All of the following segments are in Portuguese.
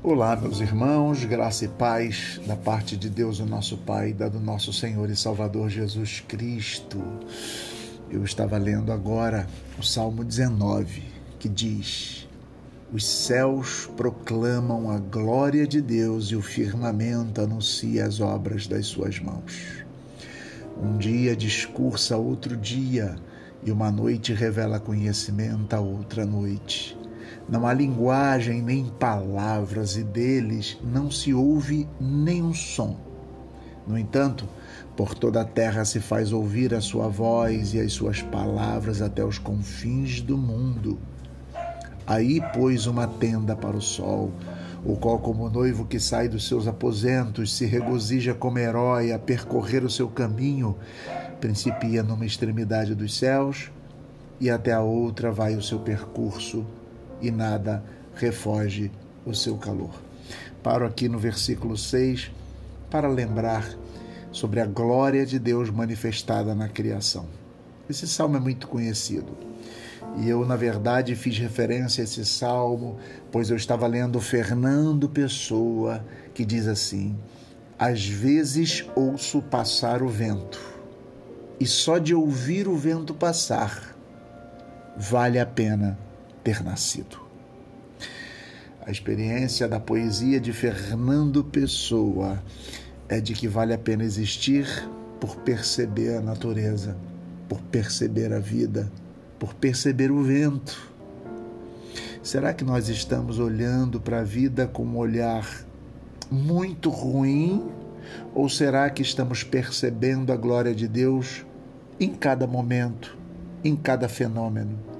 Olá, meus irmãos, graça e paz da parte de Deus, o nosso Pai, da do nosso Senhor e Salvador Jesus Cristo. Eu estava lendo agora o Salmo 19, que diz: Os céus proclamam a glória de Deus e o firmamento anuncia as obras das suas mãos. Um dia discursa outro dia, e uma noite revela conhecimento a outra noite. Não há linguagem nem palavras, e deles não se ouve nenhum som. No entanto, por toda a terra se faz ouvir a sua voz e as suas palavras até os confins do mundo. Aí pôs uma tenda para o sol, o qual, como noivo que sai dos seus aposentos, se regozija como herói a percorrer o seu caminho, principia numa extremidade dos céus e até a outra vai o seu percurso e nada refoge o seu calor. Paro aqui no versículo 6 para lembrar sobre a glória de Deus manifestada na criação. Esse salmo é muito conhecido. E eu, na verdade, fiz referência a esse salmo, pois eu estava lendo Fernando Pessoa, que diz assim: Às vezes ouço passar o vento, e só de ouvir o vento passar, vale a pena ter nascido. A experiência da poesia de Fernando Pessoa é de que vale a pena existir por perceber a natureza, por perceber a vida, por perceber o vento. Será que nós estamos olhando para a vida com um olhar muito ruim? Ou será que estamos percebendo a glória de Deus em cada momento, em cada fenômeno?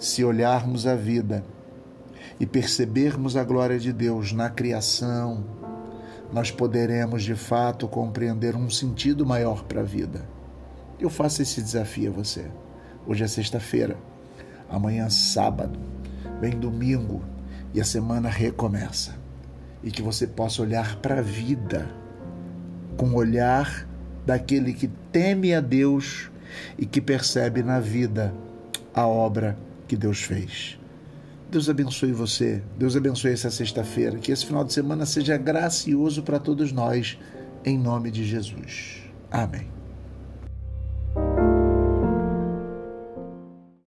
Se olharmos a vida e percebermos a glória de Deus na criação, nós poderemos de fato compreender um sentido maior para a vida. Eu faço esse desafio a você. Hoje é sexta-feira, amanhã é sábado, vem domingo e a semana recomeça. E que você possa olhar para a vida com o olhar daquele que teme a Deus e que percebe na vida a obra que Deus fez. Deus abençoe você, Deus abençoe essa sexta-feira, que esse final de semana seja gracioso para todos nós, em nome de Jesus. Amém.